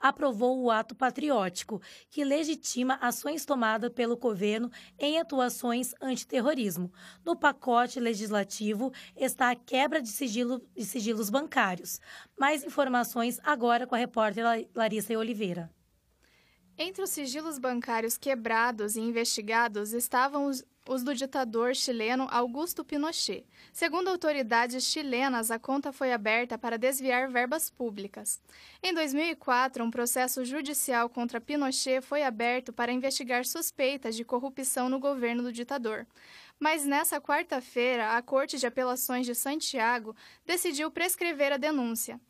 aprovou o ato patriótico, que legitima ações tomadas pelo governo em atuações antiterrorismo. No pacote legislativo está a quebra de, sigilo, de sigilos bancários. Mais informações agora com a repórter Larissa Oliveira. Entre os sigilos bancários quebrados e investigados estavam os, os do ditador chileno Augusto Pinochet. Segundo autoridades chilenas, a conta foi aberta para desviar verbas públicas. Em 2004, um processo judicial contra Pinochet foi aberto para investigar suspeitas de corrupção no governo do ditador. Mas nessa quarta-feira, a Corte de Apelações de Santiago decidiu prescrever a denúncia.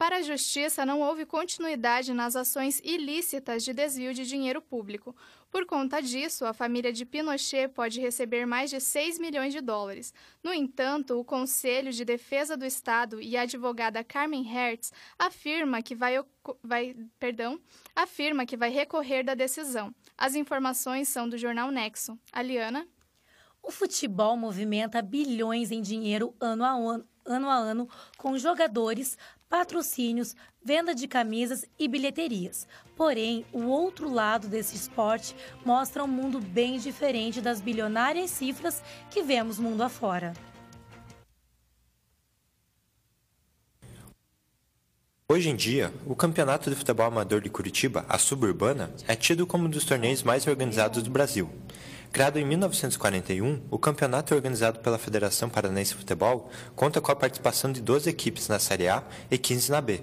Para a Justiça, não houve continuidade nas ações ilícitas de desvio de dinheiro público. Por conta disso, a família de Pinochet pode receber mais de 6 milhões de dólares. No entanto, o Conselho de Defesa do Estado e a advogada Carmen Hertz afirma que vai, vai, perdão, afirma que vai recorrer da decisão. As informações são do jornal Nexo. Aliana? O futebol movimenta bilhões em dinheiro ano a ano, ano a ano com jogadores, patrocínios, venda de camisas e bilheterias. Porém, o outro lado desse esporte mostra um mundo bem diferente das bilionárias cifras que vemos mundo afora. Hoje em dia, o Campeonato de Futebol Amador de Curitiba, a Suburbana, é tido como um dos torneios mais organizados do Brasil. Criado em 1941, o campeonato organizado pela Federação Paranaense de Futebol conta com a participação de 12 equipes na Série A e 15 na B.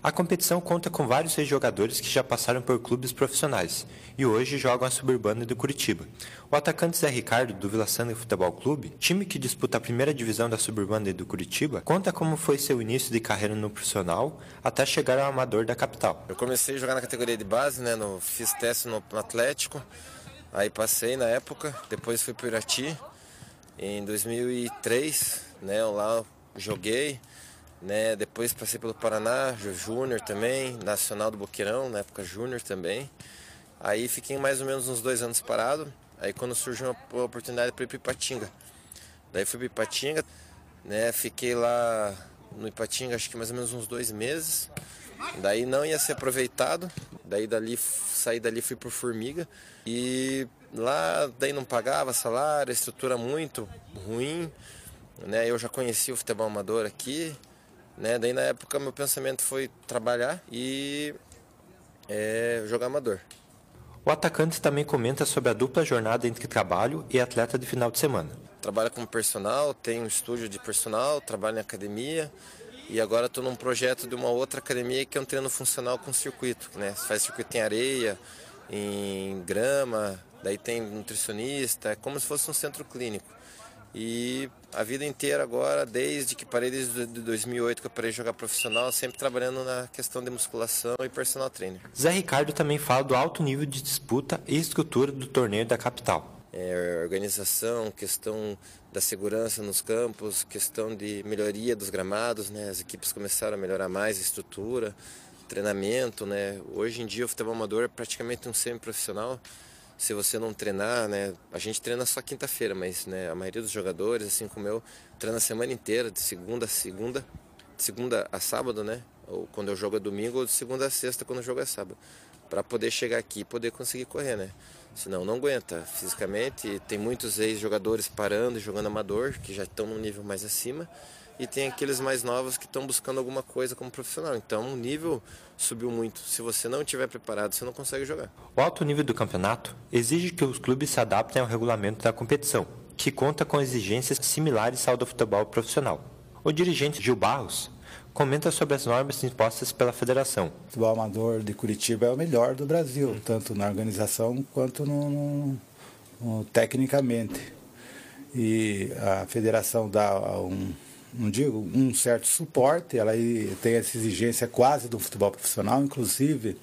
A competição conta com vários jogadores que já passaram por clubes profissionais e hoje jogam a Suburbana do Curitiba. O atacante Zé Ricardo, do Vila Santa Futebol Clube, time que disputa a primeira divisão da Suburbana do Curitiba, conta como foi seu início de carreira no profissional até chegar ao amador da capital. Eu comecei a jogar na categoria de base, né, no, fiz teste no, no Atlético, Aí passei na época, depois fui para Irati em 2003, né? Lá joguei, né? Depois passei pelo Paraná, Júnior também, Nacional do Boqueirão, na época Júnior também. Aí fiquei mais ou menos uns dois anos parado. Aí quando surgiu uma oportunidade para ir para Ipatinga. Daí fui para Ipatinga, né? Fiquei lá no Ipatinga acho que mais ou menos uns dois meses. Daí não ia ser aproveitado. Daí dali saí dali fui por Formiga e lá daí não pagava salário, estrutura muito ruim, né? Eu já conhecia o futebol amador aqui, né? Daí na época meu pensamento foi trabalhar e é, jogar amador. O atacante também comenta sobre a dupla jornada entre trabalho e atleta de final de semana. Trabalha como personal, tem um estúdio de personal, trabalha em academia, e agora estou num projeto de uma outra academia que é um treino funcional com circuito, né? Faz circuito em areia, em grama, daí tem nutricionista, é como se fosse um centro clínico. E a vida inteira agora, desde que parei desde 2008 que eu parei de jogar profissional, sempre trabalhando na questão de musculação e personal trainer. Zé Ricardo também fala do alto nível de disputa e estrutura do torneio da capital é, organização, questão da segurança nos campos, questão de melhoria dos gramados, né? As equipes começaram a melhorar mais a estrutura, treinamento, né? Hoje em dia o futebol amador é praticamente um semi-profissional. Se você não treinar, né? A gente treina só quinta-feira, mas né, a maioria dos jogadores, assim como eu, treina a semana inteira, de segunda a segunda, de segunda a sábado, né? Ou quando eu jogo é domingo, ou de segunda a sexta quando eu jogo é sábado, para poder chegar aqui e poder conseguir correr, né? Senão não aguenta fisicamente. Tem muitos ex-jogadores parando e jogando amador, que já estão num nível mais acima, e tem aqueles mais novos que estão buscando alguma coisa como profissional. Então o nível subiu muito. Se você não estiver preparado, você não consegue jogar. O alto nível do campeonato exige que os clubes se adaptem ao regulamento da competição, que conta com exigências similares ao do futebol profissional. O dirigente Gil Barros comenta sobre as normas impostas pela federação. O futebol amador de Curitiba é o melhor do Brasil, tanto na organização quanto no, no, no tecnicamente. E a federação dá um, não digo, um certo suporte, ela tem essa exigência quase do futebol profissional, inclusive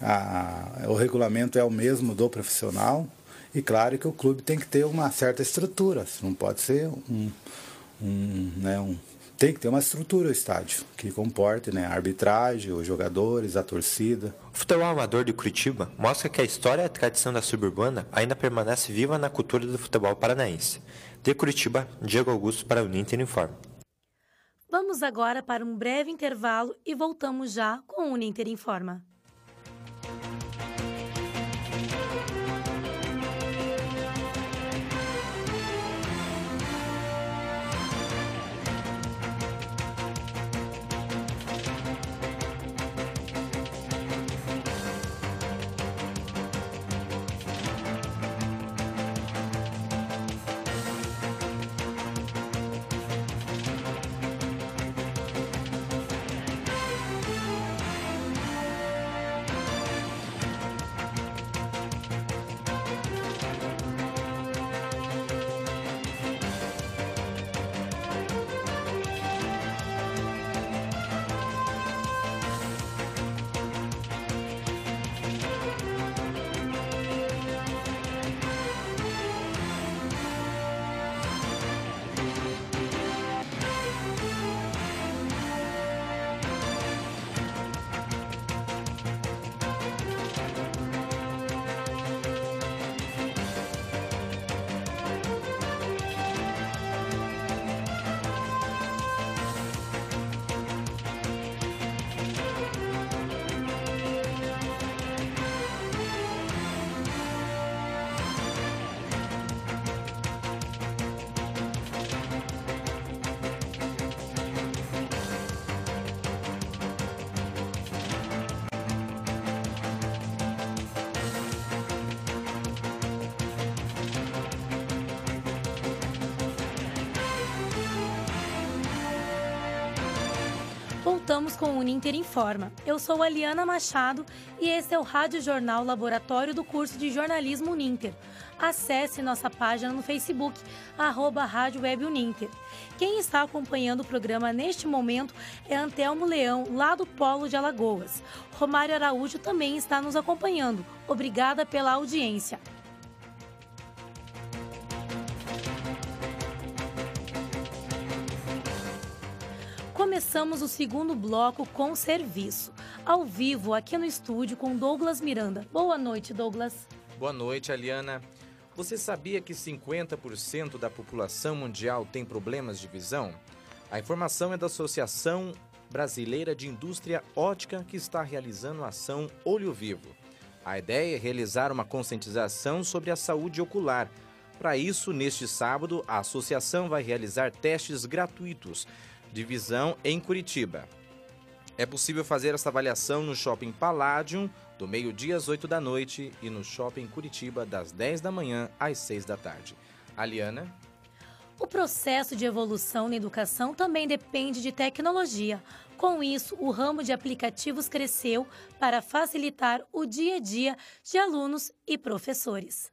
a, o regulamento é o mesmo do profissional, e claro que o clube tem que ter uma certa estrutura, não pode ser um, um, né, um tem que ter uma estrutura o estádio que comporte né, a arbitragem, os jogadores, a torcida. O futebol amador de Curitiba mostra que a história e a tradição da suburbana ainda permanece viva na cultura do futebol paranaense. De Curitiba, Diego Augusto para o Ninter Informe. Vamos agora para um breve intervalo e voltamos já com o Uninter Informa. Voltamos com o Uninter Informa. Eu sou a Liana Machado e esse é o Rádio Jornal Laboratório do curso de Jornalismo Uninter. Acesse nossa página no Facebook, arroba Rádio Web Uninter. Quem está acompanhando o programa neste momento é Antelmo Leão, lá do Polo de Alagoas. Romário Araújo também está nos acompanhando. Obrigada pela audiência. Começamos o segundo bloco com serviço. Ao vivo, aqui no estúdio, com Douglas Miranda. Boa noite, Douglas. Boa noite, Aliana. Você sabia que 50% da população mundial tem problemas de visão? A informação é da Associação Brasileira de Indústria Ótica, que está realizando a ação Olho Vivo. A ideia é realizar uma conscientização sobre a saúde ocular. Para isso, neste sábado, a associação vai realizar testes gratuitos divisão em Curitiba. É possível fazer essa avaliação no Shopping Palladium, do meio-dia às 8 da noite, e no Shopping Curitiba, das 10 da manhã às 6 da tarde. Aliana? O processo de evolução na educação também depende de tecnologia. Com isso, o ramo de aplicativos cresceu para facilitar o dia a dia de alunos e professores.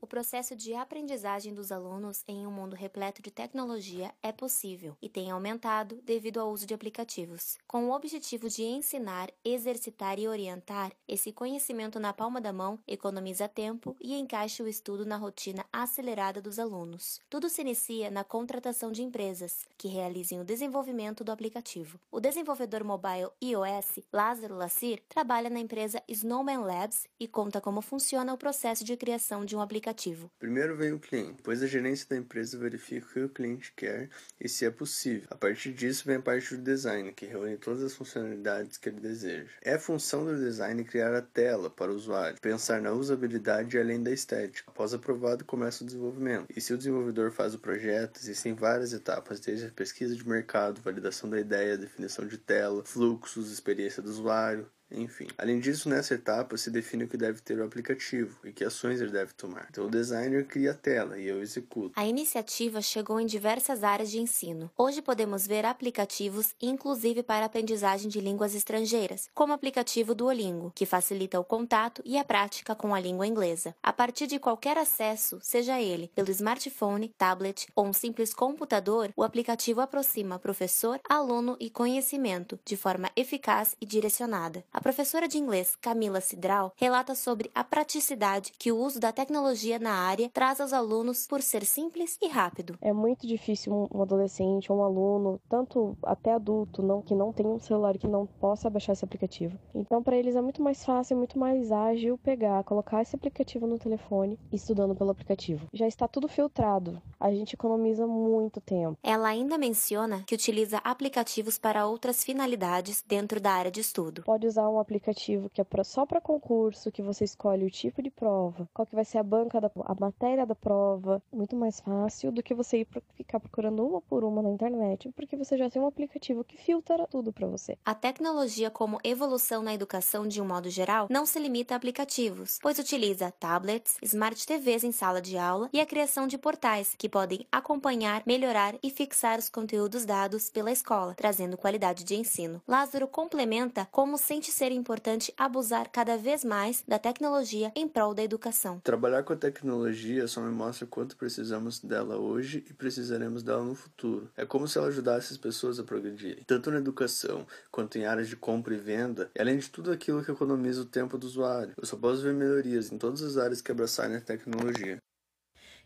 O processo de aprendizagem dos alunos em um mundo repleto de tecnologia é possível e tem aumentado devido ao uso de aplicativos. Com o objetivo de ensinar, exercitar e orientar, esse conhecimento na palma da mão economiza tempo e encaixa o estudo na rotina acelerada dos alunos. Tudo se inicia na contratação de empresas que realizem o desenvolvimento do aplicativo. O desenvolvedor mobile iOS, Lázaro Lassir, trabalha na empresa Snowman Labs e conta como funciona o processo de criação de um aplicativo aplicativo. Primeiro vem o cliente, depois a gerência da empresa verifica o que o cliente quer e se é possível. A partir disso vem a parte do design, que reúne todas as funcionalidades que ele deseja. É função do design criar a tela para o usuário, pensar na usabilidade além da estética. Após aprovado, começa o desenvolvimento. E se o desenvolvedor faz o projeto, existem várias etapas, desde a pesquisa de mercado, validação da ideia, definição de tela, fluxos, experiência do usuário, enfim, além disso, nessa etapa se define o que deve ter o aplicativo e que ações ele deve tomar. Então, o designer cria a tela e eu executo. A iniciativa chegou em diversas áreas de ensino. Hoje podemos ver aplicativos, inclusive para aprendizagem de línguas estrangeiras, como o aplicativo Duolingo, que facilita o contato e a prática com a língua inglesa. A partir de qualquer acesso, seja ele pelo smartphone, tablet ou um simples computador, o aplicativo aproxima professor, aluno e conhecimento de forma eficaz e direcionada. A professora de inglês Camila Cidral relata sobre a praticidade que o uso da tecnologia na área traz aos alunos por ser simples e rápido. É muito difícil um adolescente ou um aluno, tanto até adulto, não que não tenha um celular que não possa baixar esse aplicativo. Então, para eles é muito mais fácil, é muito mais ágil pegar, colocar esse aplicativo no telefone e estudando pelo aplicativo. Já está tudo filtrado. A gente economiza muito tempo. Ela ainda menciona que utiliza aplicativos para outras finalidades dentro da área de estudo. Pode usar um aplicativo que é pra, só para concurso, que você escolhe o tipo de prova, qual que vai ser a banca da a matéria da prova, muito mais fácil do que você ir pro, ficar procurando uma por uma na internet, porque você já tem um aplicativo que filtra tudo para você. A tecnologia como evolução na educação de um modo geral não se limita a aplicativos, pois utiliza tablets, smart TVs em sala de aula e a criação de portais que podem acompanhar, melhorar e fixar os conteúdos dados pela escola, trazendo qualidade de ensino. Lázaro complementa como sente ser importante abusar cada vez mais da tecnologia em prol da educação. Trabalhar com a tecnologia só me mostra quanto precisamos dela hoje e precisaremos dela no futuro. É como se ela ajudasse as pessoas a progredirem, tanto na educação quanto em áreas de compra e venda, e além de tudo aquilo que economiza o tempo do usuário. Eu só posso ver melhorias em todas as áreas que abraçarem a tecnologia.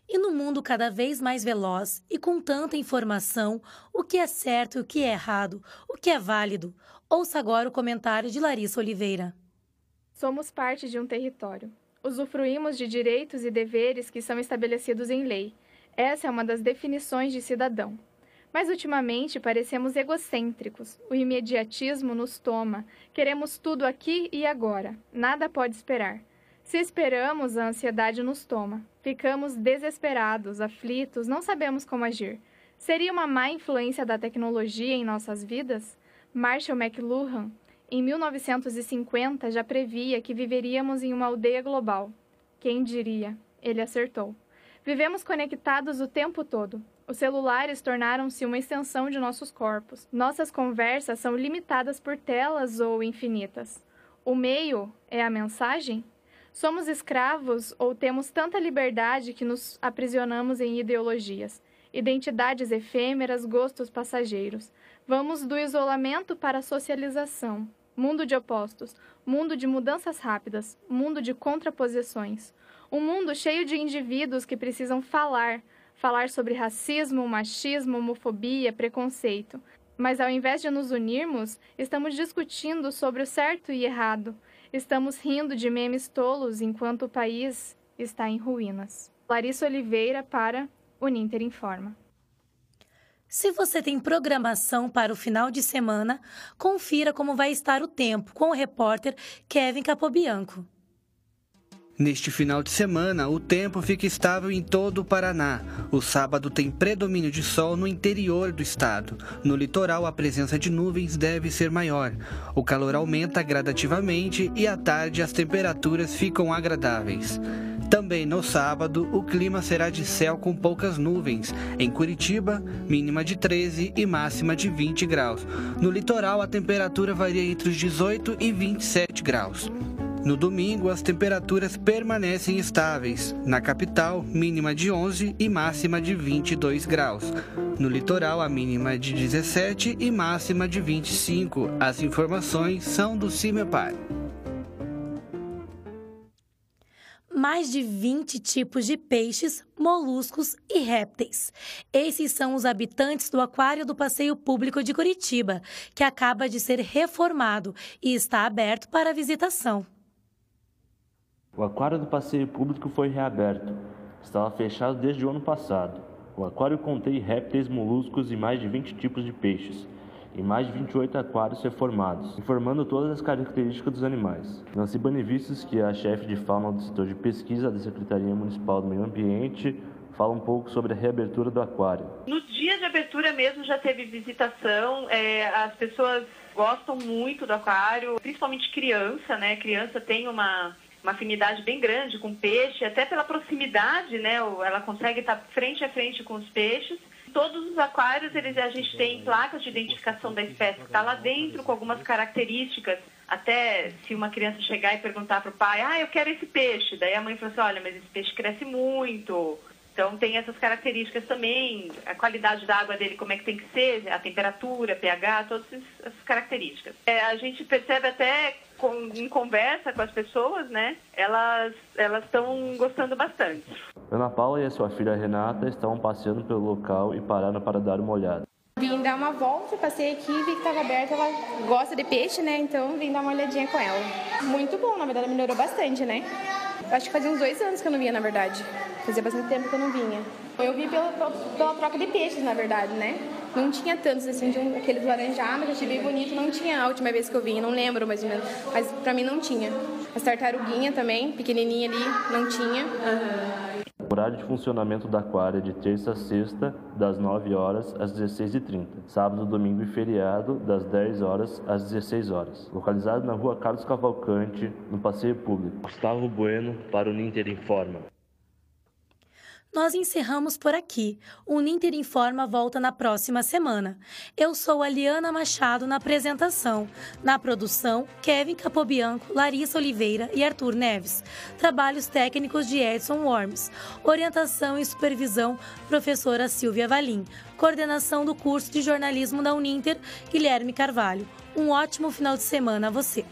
E no mundo cada vez mais veloz e com tanta informação, o que é certo e o que é errado, o que é válido? Ouça agora o comentário de Larissa Oliveira. Somos parte de um território. Usufruímos de direitos e deveres que são estabelecidos em lei. Essa é uma das definições de cidadão. Mas ultimamente parecemos egocêntricos. O imediatismo nos toma. Queremos tudo aqui e agora. Nada pode esperar. Se esperamos, a ansiedade nos toma. Ficamos desesperados, aflitos, não sabemos como agir. Seria uma má influência da tecnologia em nossas vidas? Marshall McLuhan, em 1950, já previa que viveríamos em uma aldeia global. Quem diria? Ele acertou. Vivemos conectados o tempo todo. Os celulares tornaram-se uma extensão de nossos corpos. Nossas conversas são limitadas por telas ou infinitas. O meio é a mensagem? Somos escravos ou temos tanta liberdade que nos aprisionamos em ideologias, identidades efêmeras, gostos passageiros. Vamos do isolamento para a socialização. Mundo de opostos, mundo de mudanças rápidas, mundo de contraposições. Um mundo cheio de indivíduos que precisam falar, falar sobre racismo, machismo, homofobia, preconceito. Mas ao invés de nos unirmos, estamos discutindo sobre o certo e errado, Estamos rindo de memes tolos enquanto o país está em ruínas. Larissa Oliveira para o Ninter Informa. Se você tem programação para o final de semana, confira como vai estar o tempo com o repórter Kevin Capobianco. Neste final de semana, o tempo fica estável em todo o Paraná. O sábado tem predomínio de sol no interior do estado. No litoral, a presença de nuvens deve ser maior. O calor aumenta gradativamente e à tarde as temperaturas ficam agradáveis. Também no sábado, o clima será de céu com poucas nuvens. Em Curitiba, mínima de 13 e máxima de 20 graus. No litoral, a temperatura varia entre os 18 e 27 graus. No domingo, as temperaturas permanecem estáveis. Na capital, mínima de 11 e máxima de 22 graus. No litoral, a mínima de 17 e máxima de 25. As informações são do CIMEPAR. mais de 20 tipos de peixes, moluscos e répteis. Esses são os habitantes do Aquário do Passeio Público de Curitiba, que acaba de ser reformado e está aberto para visitação. O aquário do passeio público foi reaberto. Estava fechado desde o ano passado. O aquário contém répteis, moluscos e mais de 20 tipos de peixes, e mais de 28 aquários reformados, informando todas as características dos animais. Nancy Banivistos, que é a chefe de fauna do setor de pesquisa da Secretaria Municipal do Meio Ambiente, fala um pouco sobre a reabertura do aquário. No dia de abertura mesmo já teve visitação, é, as pessoas gostam muito do aquário, principalmente criança, né? Criança tem uma uma afinidade bem grande com peixe, até pela proximidade, né? Ela consegue estar frente a frente com os peixes. Todos os aquários, eles, a gente tem placas de identificação da espécie que está lá dentro, com algumas características. Até se uma criança chegar e perguntar para o pai, ah, eu quero esse peixe. Daí a mãe fala assim, olha, mas esse peixe cresce muito. Então tem essas características também, a qualidade da água dele, como é que tem que ser, a temperatura, pH, todas essas características. É, a gente percebe até em conversa com as pessoas, né, elas elas estão gostando bastante. Ana Paula e a sua filha Renata estavam passeando pelo local e pararam para dar uma olhada. Vim dar uma volta, passei aqui, vi que estava aberta, ela gosta de peixe, né? Então vim dar uma olhadinha com ela. Muito bom, na verdade melhorou bastante, né? Acho que fazia uns dois anos que eu não vinha, na verdade. Fazia bastante tempo que eu não vinha. Eu vi pela, pela troca de peixes, na verdade, né? Não tinha tantos, assim, de um, aqueles laranjados que eu bem bonito. Não tinha a última vez que eu vinha, não lembro mais ou menos. Mas pra mim não tinha. As tartaruguinhas também, pequenininha ali, não tinha. O horário de funcionamento da aquária de terça a sexta, das 9 horas às 16h30. Sábado, domingo e feriado, das 10 horas às 16 horas. Localizado na rua Carlos Cavalcante, no Passeio Público. Gustavo Bueno, para o Ninter Informa. Nós encerramos por aqui. O Ninter Informa volta na próxima semana. Eu sou a Liana Machado na apresentação. Na produção, Kevin Capobianco, Larissa Oliveira e Arthur Neves. Trabalhos técnicos de Edson Worms. Orientação e supervisão, professora Silvia Valim. Coordenação do curso de jornalismo da Uninter, Guilherme Carvalho. Um ótimo final de semana a você.